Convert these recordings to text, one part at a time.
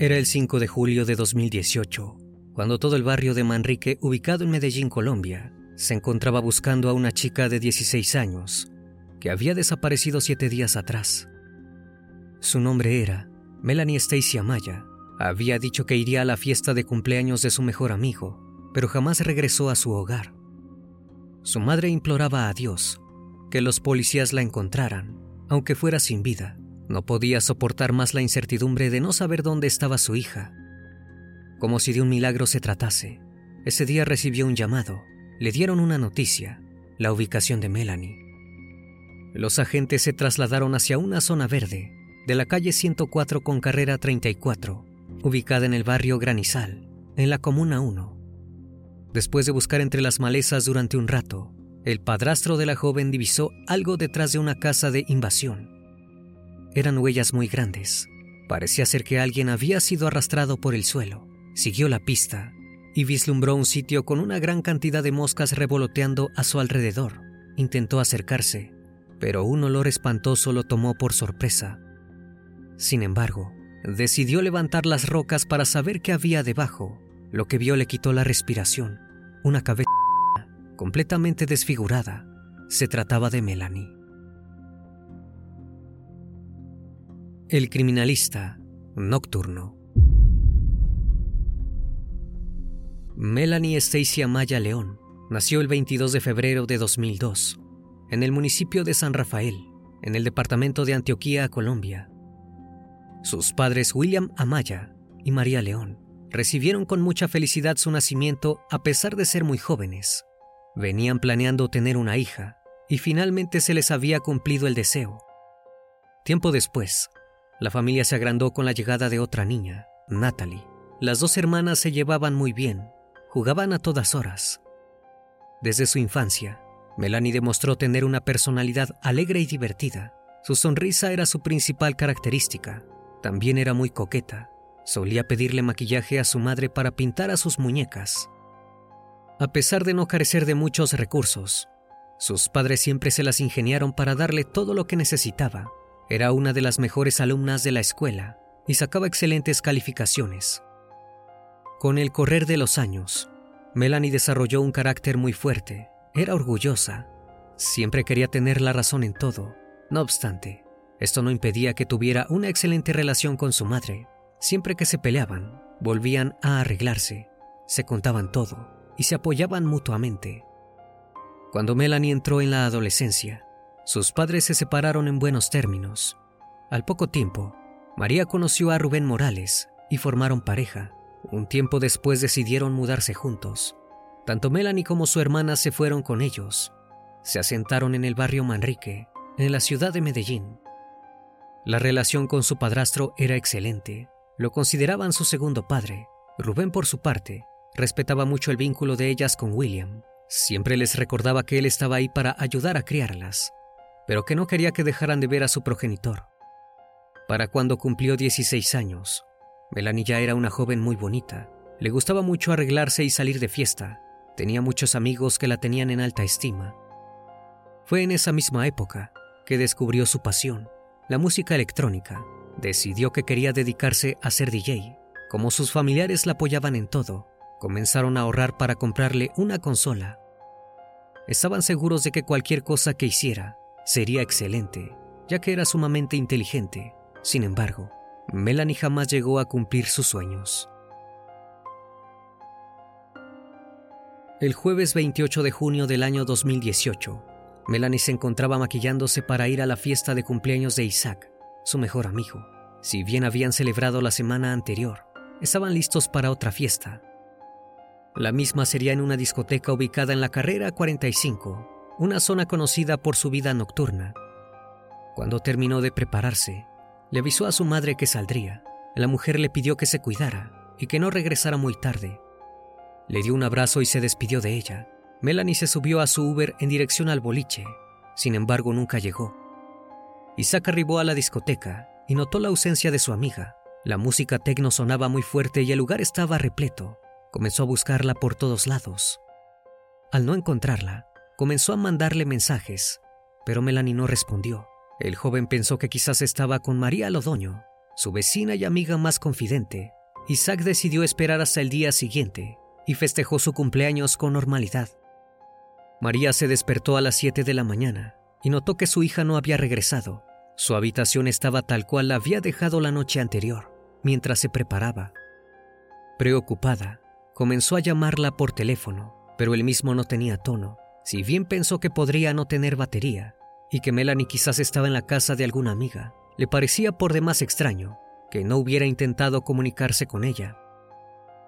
Era el 5 de julio de 2018, cuando todo el barrio de Manrique, ubicado en Medellín, Colombia, se encontraba buscando a una chica de 16 años que había desaparecido siete días atrás. Su nombre era Melanie Stacy Amaya. Había dicho que iría a la fiesta de cumpleaños de su mejor amigo, pero jamás regresó a su hogar. Su madre imploraba a Dios que los policías la encontraran, aunque fuera sin vida. No podía soportar más la incertidumbre de no saber dónde estaba su hija. Como si de un milagro se tratase, ese día recibió un llamado. Le dieron una noticia, la ubicación de Melanie. Los agentes se trasladaron hacia una zona verde de la calle 104 con carrera 34, ubicada en el barrio Granizal, en la Comuna 1. Después de buscar entre las malezas durante un rato, el padrastro de la joven divisó algo detrás de una casa de invasión. Eran huellas muy grandes. Parecía ser que alguien había sido arrastrado por el suelo. Siguió la pista y vislumbró un sitio con una gran cantidad de moscas revoloteando a su alrededor. Intentó acercarse, pero un olor espantoso lo tomó por sorpresa. Sin embargo, decidió levantar las rocas para saber qué había debajo. Lo que vio le quitó la respiración. Una cabeza completamente desfigurada. Se trataba de Melanie. El criminalista nocturno. Melanie Stacy Amaya León nació el 22 de febrero de 2002 en el municipio de San Rafael, en el departamento de Antioquía, Colombia. Sus padres William Amaya y María León recibieron con mucha felicidad su nacimiento a pesar de ser muy jóvenes. Venían planeando tener una hija y finalmente se les había cumplido el deseo. Tiempo después, la familia se agrandó con la llegada de otra niña, Natalie. Las dos hermanas se llevaban muy bien, jugaban a todas horas. Desde su infancia, Melanie demostró tener una personalidad alegre y divertida. Su sonrisa era su principal característica. También era muy coqueta. Solía pedirle maquillaje a su madre para pintar a sus muñecas. A pesar de no carecer de muchos recursos, sus padres siempre se las ingeniaron para darle todo lo que necesitaba. Era una de las mejores alumnas de la escuela y sacaba excelentes calificaciones. Con el correr de los años, Melanie desarrolló un carácter muy fuerte. Era orgullosa. Siempre quería tener la razón en todo. No obstante, esto no impedía que tuviera una excelente relación con su madre. Siempre que se peleaban, volvían a arreglarse, se contaban todo y se apoyaban mutuamente. Cuando Melanie entró en la adolescencia, sus padres se separaron en buenos términos. Al poco tiempo, María conoció a Rubén Morales y formaron pareja. Un tiempo después decidieron mudarse juntos. Tanto Melanie como su hermana se fueron con ellos. Se asentaron en el barrio Manrique, en la ciudad de Medellín. La relación con su padrastro era excelente. Lo consideraban su segundo padre. Rubén, por su parte, respetaba mucho el vínculo de ellas con William. Siempre les recordaba que él estaba ahí para ayudar a criarlas, pero que no quería que dejaran de ver a su progenitor. Para cuando cumplió 16 años, Melanie ya era una joven muy bonita. Le gustaba mucho arreglarse y salir de fiesta. Tenía muchos amigos que la tenían en alta estima. Fue en esa misma época que descubrió su pasión, la música electrónica. Decidió que quería dedicarse a ser DJ. Como sus familiares la apoyaban en todo, comenzaron a ahorrar para comprarle una consola. Estaban seguros de que cualquier cosa que hiciera sería excelente, ya que era sumamente inteligente. Sin embargo, Melanie jamás llegó a cumplir sus sueños. El jueves 28 de junio del año 2018, Melanie se encontraba maquillándose para ir a la fiesta de cumpleaños de Isaac, su mejor amigo. Si bien habían celebrado la semana anterior, estaban listos para otra fiesta, la misma sería en una discoteca ubicada en la carrera 45, una zona conocida por su vida nocturna. Cuando terminó de prepararse, le avisó a su madre que saldría. La mujer le pidió que se cuidara y que no regresara muy tarde. Le dio un abrazo y se despidió de ella. Melanie se subió a su Uber en dirección al boliche. Sin embargo, nunca llegó. Isaac arribó a la discoteca y notó la ausencia de su amiga. La música tecno sonaba muy fuerte y el lugar estaba repleto. Comenzó a buscarla por todos lados. Al no encontrarla, comenzó a mandarle mensajes, pero Melanie no respondió. El joven pensó que quizás estaba con María Lodoño, su vecina y amiga más confidente. Isaac decidió esperar hasta el día siguiente y festejó su cumpleaños con normalidad. María se despertó a las 7 de la mañana y notó que su hija no había regresado. Su habitación estaba tal cual la había dejado la noche anterior, mientras se preparaba. Preocupada, Comenzó a llamarla por teléfono, pero él mismo no tenía tono. Si bien pensó que podría no tener batería y que Melanie quizás estaba en la casa de alguna amiga, le parecía por demás extraño que no hubiera intentado comunicarse con ella.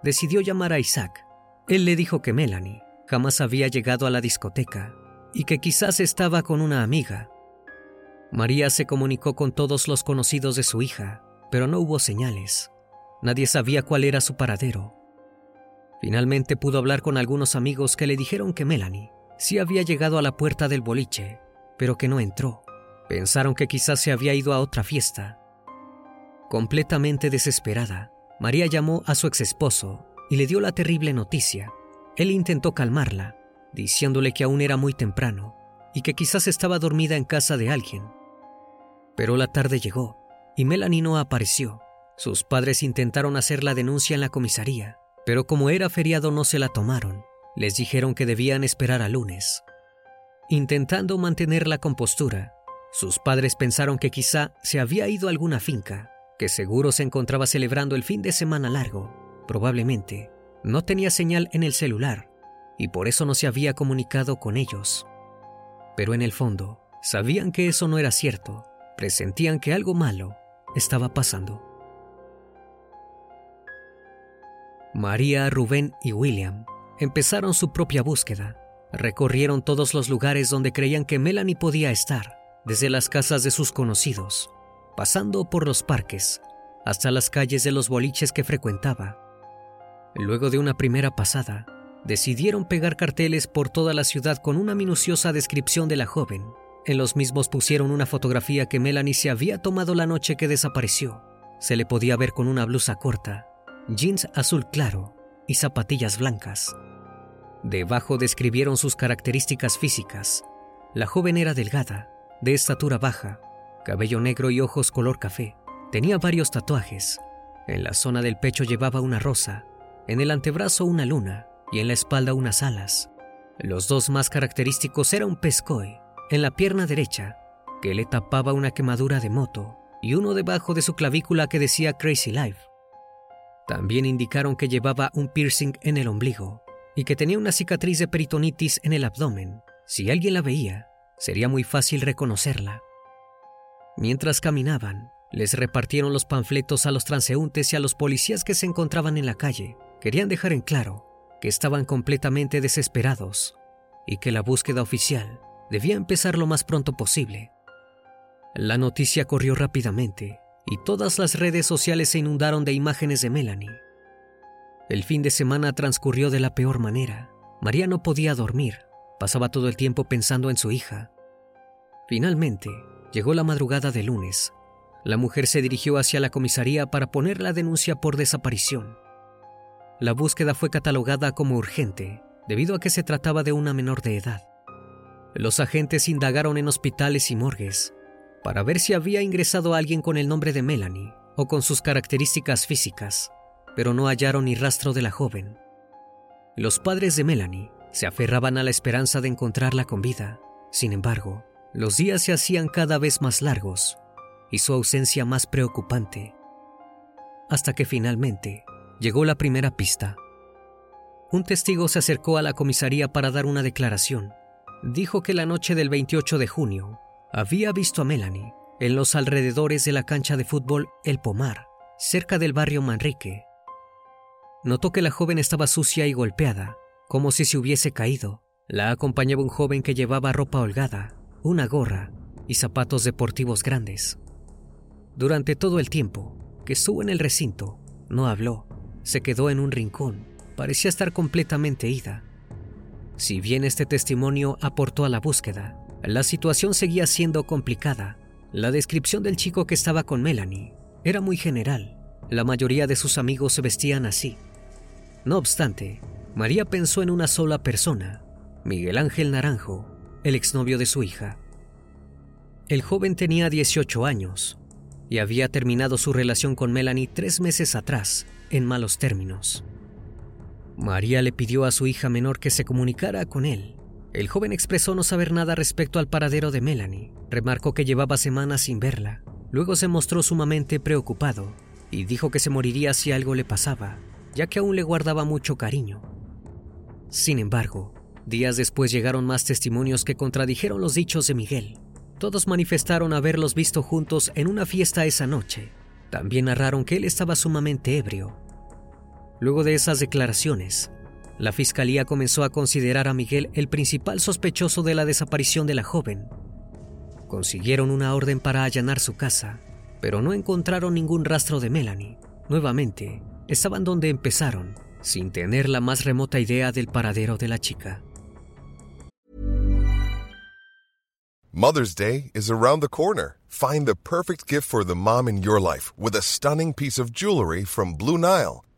Decidió llamar a Isaac. Él le dijo que Melanie jamás había llegado a la discoteca y que quizás estaba con una amiga. María se comunicó con todos los conocidos de su hija, pero no hubo señales. Nadie sabía cuál era su paradero Finalmente pudo hablar con algunos amigos que le dijeron que Melanie sí había llegado a la puerta del boliche, pero que no entró. Pensaron que quizás se había ido a otra fiesta. Completamente desesperada, María llamó a su ex esposo y le dio la terrible noticia. Él intentó calmarla, diciéndole que aún era muy temprano y que quizás estaba dormida en casa de alguien. Pero la tarde llegó y Melanie no apareció. Sus padres intentaron hacer la denuncia en la comisaría, pero como era feriado no se la tomaron. Les dijeron que debían esperar a lunes. Intentando mantener la compostura, sus padres pensaron que quizá se había ido a alguna finca, que seguro se encontraba celebrando el fin de semana largo. Probablemente no tenía señal en el celular y por eso no se había comunicado con ellos. Pero en el fondo, sabían que eso no era cierto, presentían que algo malo estaba pasando. María, Rubén y William empezaron su propia búsqueda. Recorrieron todos los lugares donde creían que Melanie podía estar, desde las casas de sus conocidos, pasando por los parques, hasta las calles de los boliches que frecuentaba. Luego de una primera pasada, decidieron pegar carteles por toda la ciudad con una minuciosa descripción de la joven. En los mismos pusieron una fotografía que Melanie se había tomado la noche que desapareció. Se le podía ver con una blusa corta, jeans azul claro y zapatillas blancas. Debajo describieron sus características físicas. La joven era delgada, de estatura baja, cabello negro y ojos color café. Tenía varios tatuajes. En la zona del pecho llevaba una rosa, en el antebrazo una luna y en la espalda unas alas. Los dos más característicos eran un pescoy en la pierna derecha, que le tapaba una quemadura de moto, y uno debajo de su clavícula que decía Crazy Life. También indicaron que llevaba un piercing en el ombligo y que tenía una cicatriz de peritonitis en el abdomen. Si alguien la veía, sería muy fácil reconocerla. Mientras caminaban, les repartieron los panfletos a los transeúntes y a los policías que se encontraban en la calle. Querían dejar en claro que estaban completamente desesperados y que la búsqueda oficial debía empezar lo más pronto posible. La noticia corrió rápidamente y todas las redes sociales se inundaron de imágenes de Melanie. El fin de semana transcurrió de la peor manera. María no podía dormir, pasaba todo el tiempo pensando en su hija. Finalmente, llegó la madrugada de lunes. La mujer se dirigió hacia la comisaría para poner la denuncia por desaparición. La búsqueda fue catalogada como urgente debido a que se trataba de una menor de edad. Los agentes indagaron en hospitales y morgues para ver si había ingresado alguien con el nombre de Melanie o con sus características físicas, pero no hallaron ni rastro de la joven. Los padres de Melanie se aferraban a la esperanza de encontrarla con vida. Sin embargo, los días se hacían cada vez más largos y su ausencia más preocupante, hasta que finalmente llegó la primera pista. Un testigo se acercó a la comisaría para dar una declaración. Dijo que la noche del 28 de junio había visto a Melanie en los alrededores de la cancha de fútbol El Pomar, cerca del barrio Manrique. Notó que la joven estaba sucia y golpeada, como si se hubiese caído. La acompañaba un joven que llevaba ropa holgada, una gorra y zapatos deportivos grandes. Durante todo el tiempo que estuvo en el recinto, no habló se quedó en un rincón. Parecía estar completamente ida. Si bien este testimonio aportó a la búsqueda, la situación seguía siendo complicada. La descripción del chico que estaba con Melanie era muy general. La mayoría de sus amigos se vestían así. No obstante, María pensó en una sola persona, Miguel Ángel Naranjo, el exnovio de su hija. El joven tenía 18 años y había terminado su relación con Melanie tres meses atrás en malos términos. María le pidió a su hija menor que se comunicara con él. El joven expresó no saber nada respecto al paradero de Melanie. Remarcó que llevaba semanas sin verla. Luego se mostró sumamente preocupado y dijo que se moriría si algo le pasaba, ya que aún le guardaba mucho cariño. Sin embargo, días después llegaron más testimonios que contradijeron los dichos de Miguel. Todos manifestaron haberlos visto juntos en una fiesta esa noche. También narraron que él estaba sumamente ebrio. Luego de esas declaraciones, la fiscalía comenzó a considerar a Miguel el principal sospechoso de la desaparición de la joven. Consiguieron una orden para allanar su casa, pero no encontraron ningún rastro de Melanie. Nuevamente, estaban donde empezaron, sin tener la más remota idea del paradero de la chica. Mother's Day is around the corner. Find the perfect gift for the mom in your life with a stunning piece of jewelry from Blue Nile.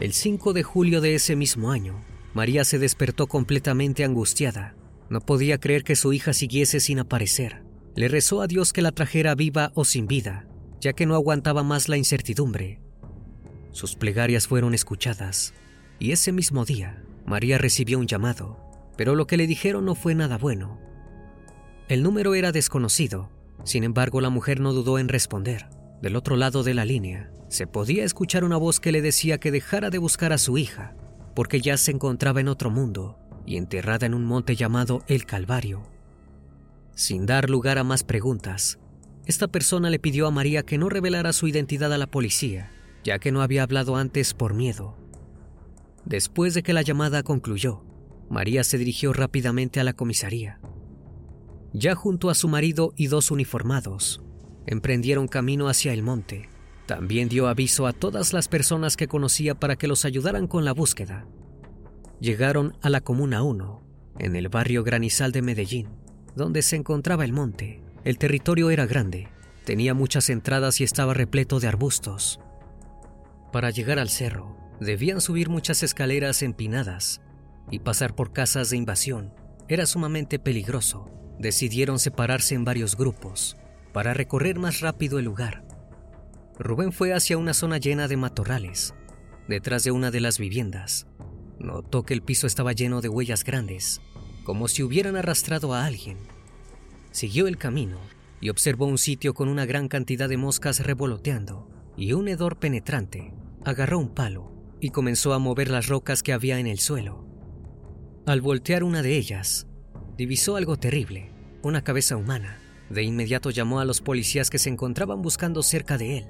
El 5 de julio de ese mismo año, María se despertó completamente angustiada. No podía creer que su hija siguiese sin aparecer. Le rezó a Dios que la trajera viva o sin vida, ya que no aguantaba más la incertidumbre. Sus plegarias fueron escuchadas, y ese mismo día, María recibió un llamado, pero lo que le dijeron no fue nada bueno. El número era desconocido, sin embargo la mujer no dudó en responder. Del otro lado de la línea, se podía escuchar una voz que le decía que dejara de buscar a su hija, porque ya se encontraba en otro mundo y enterrada en un monte llamado el Calvario. Sin dar lugar a más preguntas, esta persona le pidió a María que no revelara su identidad a la policía, ya que no había hablado antes por miedo. Después de que la llamada concluyó, María se dirigió rápidamente a la comisaría. Ya junto a su marido y dos uniformados, emprendieron camino hacia el monte. También dio aviso a todas las personas que conocía para que los ayudaran con la búsqueda. Llegaron a la Comuna 1, en el barrio Granizal de Medellín, donde se encontraba el monte. El territorio era grande, tenía muchas entradas y estaba repleto de arbustos. Para llegar al cerro, debían subir muchas escaleras empinadas y pasar por casas de invasión. Era sumamente peligroso. Decidieron separarse en varios grupos para recorrer más rápido el lugar. Rubén fue hacia una zona llena de matorrales, detrás de una de las viviendas. Notó que el piso estaba lleno de huellas grandes como si hubieran arrastrado a alguien. Siguió el camino y observó un sitio con una gran cantidad de moscas revoloteando y un hedor penetrante. Agarró un palo y comenzó a mover las rocas que había en el suelo. Al voltear una de ellas, divisó algo terrible, una cabeza humana. De inmediato llamó a los policías que se encontraban buscando cerca de él.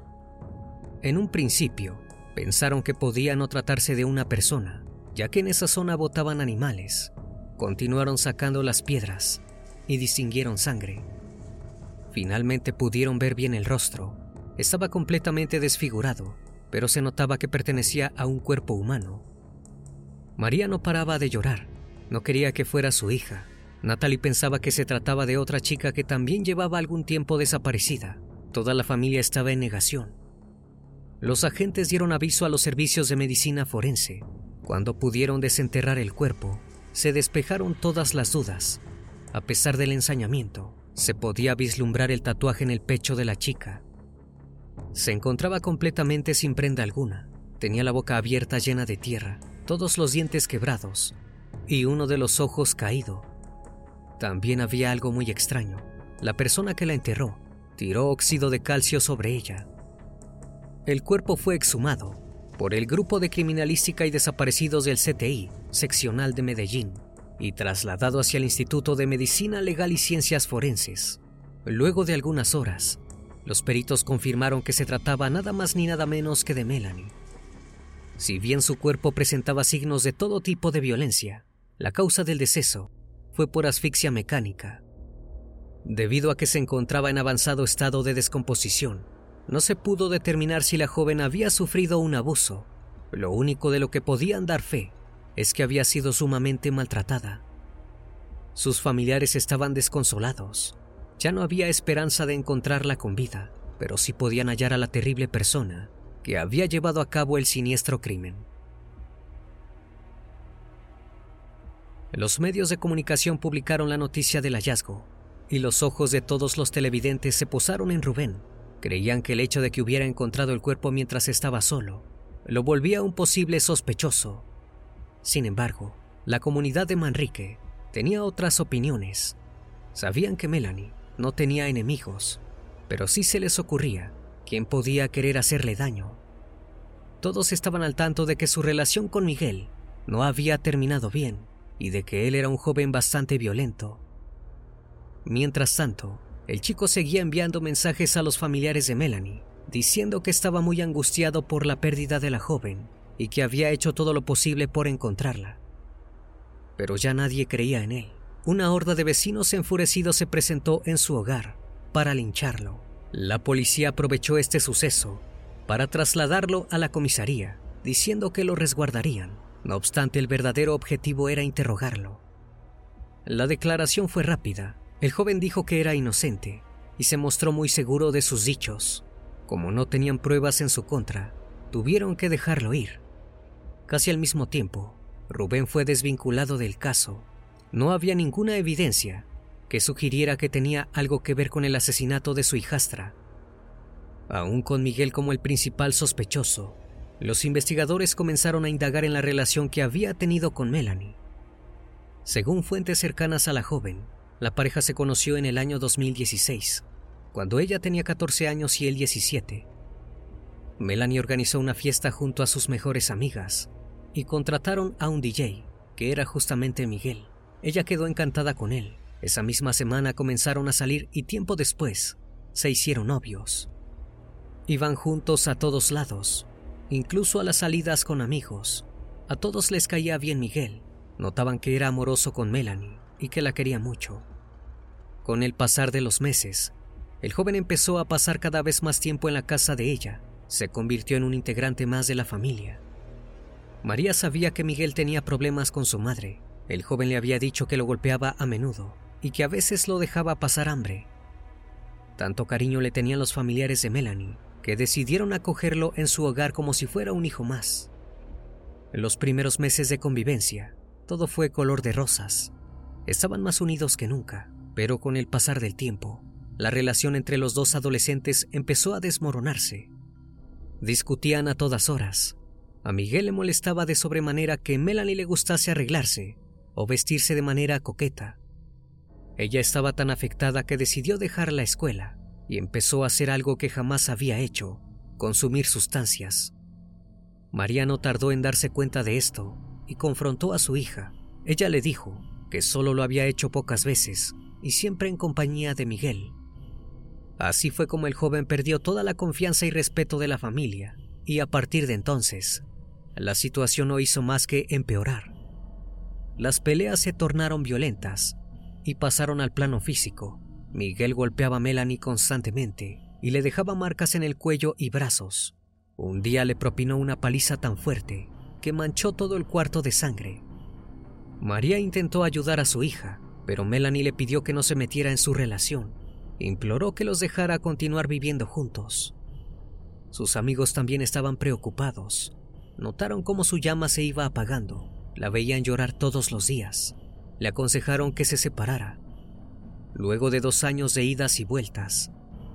En un principio, pensaron que podía no tratarse de una persona, ya que en esa zona botaban animales, Continuaron sacando las piedras y distinguieron sangre. Finalmente pudieron ver bien el rostro. Estaba completamente desfigurado, pero se notaba que pertenecía a un cuerpo humano. María no paraba de llorar. No quería que fuera su hija. Natalie pensaba que se trataba de otra chica que también llevaba algún tiempo desaparecida. Toda la familia estaba en negación. Los agentes dieron aviso a los servicios de medicina forense. Cuando pudieron desenterrar el cuerpo, se despejaron todas las dudas. A pesar del ensañamiento, se podía vislumbrar el tatuaje en el pecho de la chica. Se encontraba completamente sin prenda alguna. Tenía la boca abierta llena de tierra, todos los dientes quebrados y uno de los ojos caído. También había algo muy extraño. La persona que la enterró tiró óxido de calcio sobre ella. El cuerpo fue exhumado por el Grupo de Criminalística y Desaparecidos del CTI, seccional de Medellín, y trasladado hacia el Instituto de Medicina Legal y Ciencias Forenses. Luego de algunas horas, los peritos confirmaron que se trataba nada más ni nada menos que de Melanie. Si bien su cuerpo presentaba signos de todo tipo de violencia, la causa del deceso fue por asfixia mecánica. Debido a que se encontraba en avanzado estado de descomposición, no se pudo determinar si la joven había sufrido un abuso. Lo único de lo que podían dar fe es que había sido sumamente maltratada. Sus familiares estaban desconsolados. Ya no había esperanza de encontrarla con vida, pero sí podían hallar a la terrible persona que había llevado a cabo el siniestro crimen. Los medios de comunicación publicaron la noticia del hallazgo, y los ojos de todos los televidentes se posaron en Rubén, Creían que el hecho de que hubiera encontrado el cuerpo mientras estaba solo lo volvía un posible sospechoso. Sin embargo, la comunidad de Manrique tenía otras opiniones. Sabían que Melanie no tenía enemigos, pero sí se les ocurría quién podía querer hacerle daño. Todos estaban al tanto de que su relación con Miguel no había terminado bien y de que él era un joven bastante violento. Mientras tanto, el chico seguía enviando mensajes a los familiares de Melanie, diciendo que estaba muy angustiado por la pérdida de la joven y que había hecho todo lo posible por encontrarla. Pero ya nadie creía en él. Una horda de vecinos enfurecidos se presentó en su hogar para lincharlo. La policía aprovechó este suceso para trasladarlo a la comisaría, diciendo que lo resguardarían. No obstante, el verdadero objetivo era interrogarlo. La declaración fue rápida el joven dijo que era inocente y se mostró muy seguro de sus dichos. Como no tenían pruebas en su contra, tuvieron que dejarlo ir. Casi al mismo tiempo, Rubén fue desvinculado del caso. No había ninguna evidencia que sugiriera que tenía algo que ver con el asesinato de su hijastra. Aún con Miguel como el principal sospechoso, los investigadores comenzaron a indagar en la relación que había tenido con Melanie. Según fuentes cercanas a la joven, la pareja se conoció en el año 2016, cuando ella tenía 14 años y él 17. Melanie organizó una fiesta junto a sus mejores amigas y contrataron a un DJ, que era justamente Miguel. Ella quedó encantada con él Esa misma semana comenzaron a salir y tiempo después se hicieron novios. Iban juntos a todos lados, incluso a las salidas con amigos. A todos les caía bien Miguel. Notaban que era amoroso con Melanie y que la quería mucho. Con el pasar de los meses, el joven empezó a pasar cada vez más tiempo en la casa de ella. Se convirtió en un integrante más de la familia. María sabía que Miguel tenía problemas con su madre. El joven le había dicho que lo golpeaba a menudo y que a veces lo dejaba pasar hambre. Tanto cariño le tenían los familiares de Melanie que decidieron acogerlo en su hogar como si fuera un hijo más. En los primeros meses de convivencia, todo fue color de rosas. Estaban más unidos que nunca, pero con el pasar del tiempo, la relación entre los dos adolescentes empezó a desmoronarse. Discutían a todas horas. A Miguel le molestaba de sobremanera que Melanie le gustase arreglarse o vestirse de manera coqueta. Ella estaba tan afectada que decidió dejar la escuela y empezó a hacer algo que jamás había hecho, consumir sustancias. María no tardó en darse cuenta de esto y confrontó a su hija. Ella le dijo que solo lo había hecho pocas veces y siempre en compañía de Miguel. Así fue como el joven perdió toda la confianza y respeto de la familia, y a partir de entonces, la situación no hizo más que empeorar. Las peleas se tornaron violentas y pasaron al plano físico. Miguel golpeaba a Melanie constantemente y le dejaba marcas en el cuello y brazos. Un día le propinó una paliza tan fuerte que manchó todo el cuarto de sangre. María intentó ayudar a su hija, pero Melanie le pidió que no se metiera en su relación. Imploró que los dejara continuar viviendo juntos. Sus amigos también estaban preocupados. Notaron cómo su llama se iba apagando. La veían llorar todos los días. Le aconsejaron que se separara Luego de dos años de idas y vueltas,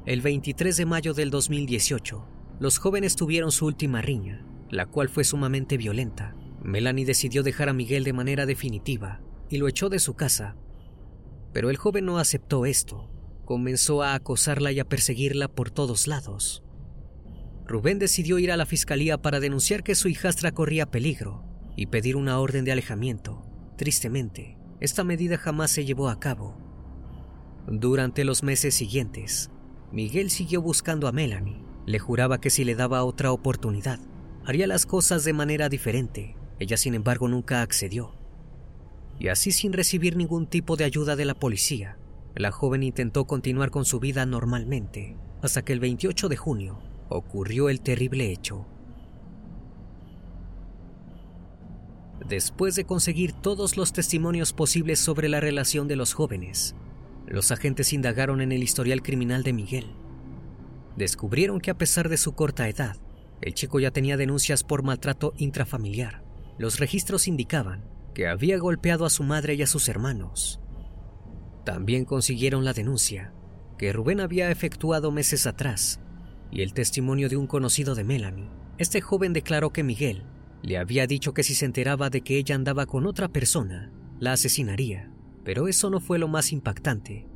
el 23 de mayo del 2018, los jóvenes tuvieron su última riña, la cual fue sumamente violenta. Melanie decidió dejar a Miguel de manera definitiva y lo echó de su casa. Pero el joven no aceptó esto. Comenzó a acosarla y a perseguirla por todos lados. Rubén decidió ir a la fiscalía para denunciar que su hijastra corría peligro y pedir una orden de alejamiento. Tristemente, esta medida jamás se llevó a cabo durante los meses siguientes, Miguel siguió buscando a Melanie. Le juraba que si le daba otra oportunidad, haría las cosas de manera diferente. Ella, sin embargo, nunca accedió. Y así, sin recibir ningún tipo de ayuda de la policía, la joven intentó continuar con su vida normalmente, hasta que el 28 de junio ocurrió el terrible hecho. Después de conseguir todos los testimonios posibles sobre la relación de los jóvenes, los agentes indagaron en el historial criminal de Miguel. Descubrieron que a pesar de su corta edad, el chico ya tenía denuncias por maltrato intrafamiliar. Los registros indicaban que había golpeado a su madre y a sus hermanos. También consiguieron la denuncia que Rubén había efectuado meses atrás y el testimonio de un conocido de Melanie. Este joven declaró que Miguel le había dicho que si se enteraba de que ella andaba con otra persona, la asesinaría. Pero eso no fue lo más impactante.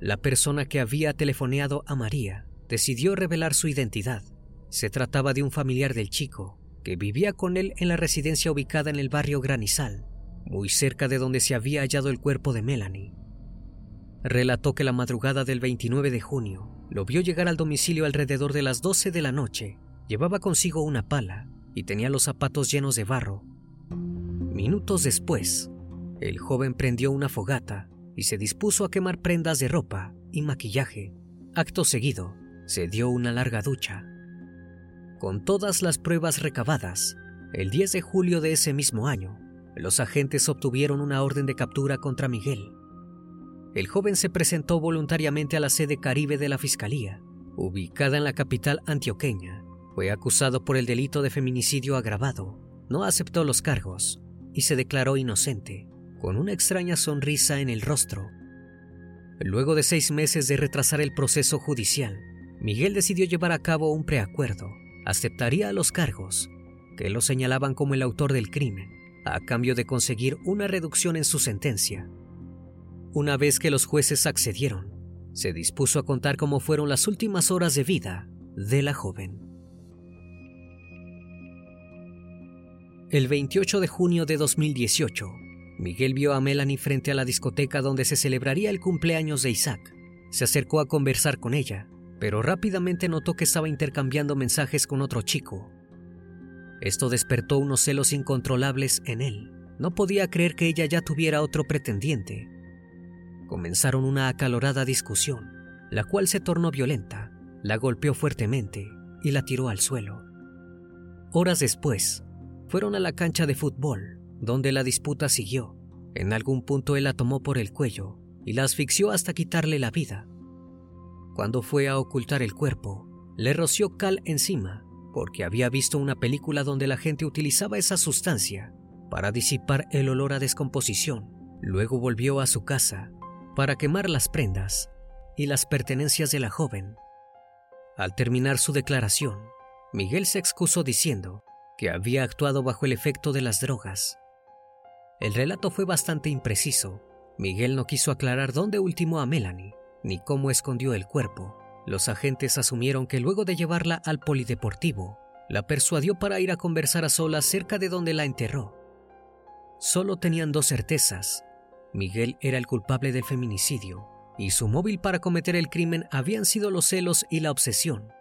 La persona que había telefoneado a María decidió revelar su identidad. Se trataba de un familiar del chico, que vivía con él en la residencia ubicada en el barrio Granizal, muy cerca de donde se había hallado el cuerpo de Melanie. Relató que la madrugada del 29 de junio lo vio llegar al domicilio alrededor de las 12 de la noche. Llevaba consigo una pala y tenía los zapatos llenos de barro. Minutos después, el joven prendió una fogata y se dispuso a quemar prendas de ropa y maquillaje. Acto seguido, se dio una larga ducha. Con todas las pruebas recabadas, el 10 de julio de ese mismo año, los agentes obtuvieron una orden de captura contra Miguel. El joven se presentó voluntariamente a la sede caribe de la Fiscalía, ubicada en la capital antioqueña. Fue acusado por el delito de feminicidio agravado, no aceptó los cargos y se declaró inocente con una extraña sonrisa en el rostro. Luego de seis meses de retrasar el proceso judicial, Miguel decidió llevar a cabo un preacuerdo. Aceptaría los cargos, que lo señalaban como el autor del crimen, a cambio de conseguir una reducción en su sentencia. Una vez que los jueces accedieron, se dispuso a contar cómo fueron las últimas horas de vida de la joven. El 28 de junio de 2018, Miguel vio a Melanie frente a la discoteca donde se celebraría el cumpleaños de Isaac. Se acercó a conversar con ella, pero rápidamente notó que estaba intercambiando mensajes con otro chico. Esto despertó unos celos incontrolables en él. No podía creer que ella ya tuviera otro pretendiente. Comenzaron una acalorada discusión, la cual se tornó violenta. La golpeó fuertemente y la tiró al suelo. Horas después, fueron a la cancha de fútbol, donde la disputa siguió. En algún punto él la tomó por el cuello y la asfixió hasta quitarle la vida. Cuando fue a ocultar el cuerpo, le roció cal encima porque había visto una película donde la gente utilizaba esa sustancia para disipar el olor a descomposición. Luego volvió a su casa para quemar las prendas y las pertenencias de la joven. Al terminar su declaración, Miguel se excusó diciendo que había actuado bajo el efecto de las drogas. El relato fue bastante impreciso. Miguel no quiso aclarar dónde ultimó a Melanie, ni cómo escondió el cuerpo. Los agentes asumieron que luego de llevarla al polideportivo, la persuadió para ir a conversar a solas cerca de donde la enterró. Solo tenían dos certezas. Miguel era el culpable del feminicidio y su móvil para cometer el crimen habían sido los celos y la obsesión.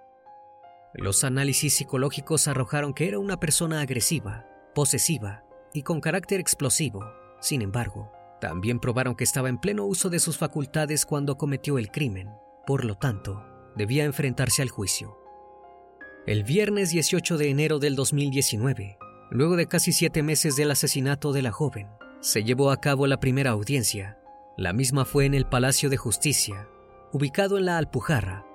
Los análisis psicológicos arrojaron que era una persona agresiva, posesiva y con carácter explosivo. Sin embargo, también probaron que estaba en pleno uso de sus facultades cuando cometió el crimen. Por lo tanto, debía enfrentarse al juicio. El viernes 18 de enero del 2019, luego de casi siete meses del asesinato de la joven, se llevó a cabo la primera audiencia. La misma fue en el Palacio de Justicia, ubicado en la Alpujarra.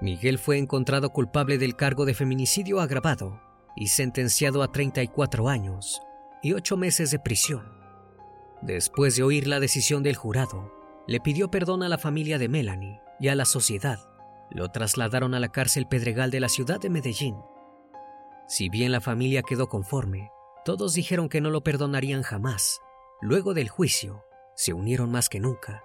Miguel fue encontrado culpable del cargo de feminicidio agravado y sentenciado a 34 años y 8 meses de prisión. Después de oír la decisión del jurado, le pidió perdón a la familia de Melanie y a la sociedad. Lo trasladaron a la cárcel Pedregal de la ciudad de Medellín. Si bien la familia quedó conforme, todos dijeron que no lo perdonarían jamás. Luego del juicio, se unieron más que nunca.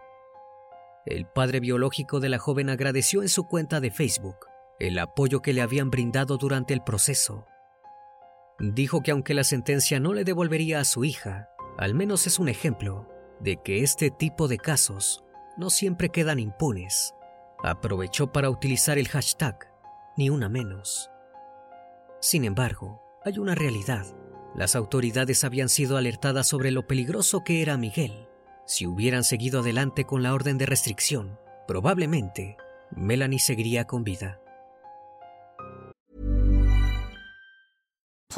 El padre biológico de la joven agradeció en su cuenta de Facebook el apoyo que le habían brindado durante el proceso. Dijo que aunque la sentencia no le devolvería a su hija, al menos es un ejemplo de que este tipo de casos no siempre quedan impunes. Aprovechó para utilizar el hashtag ni una menos. Sin embargo, hay una realidad. Las autoridades habían sido alertadas sobre lo peligroso que era Miguel. Si hubieran seguido adelante con la orden de restricción, probablemente Melanie seguiría con vida.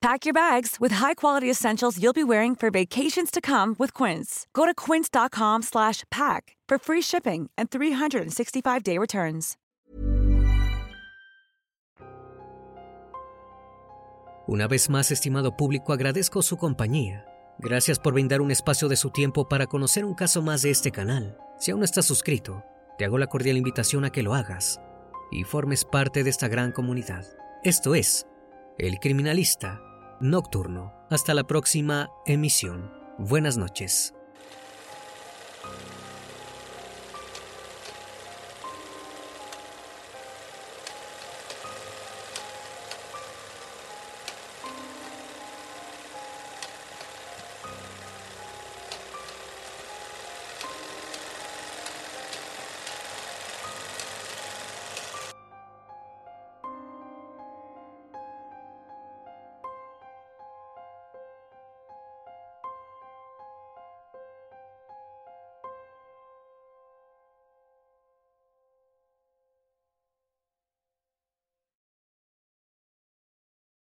Pack your bags with high-quality essentials you'll be wearing for vacations to come with Quince. Go to quince.com slash pack for free shipping and 365-day returns. Una vez más, estimado público, agradezco su compañía. Gracias por brindar un espacio de su tiempo para conocer un caso más de este canal. Si aún no estás suscrito, te hago la cordial invitación a que lo hagas y formes parte de esta gran comunidad. Esto es El Criminalista Nocturno. Hasta la próxima emisión. Buenas noches.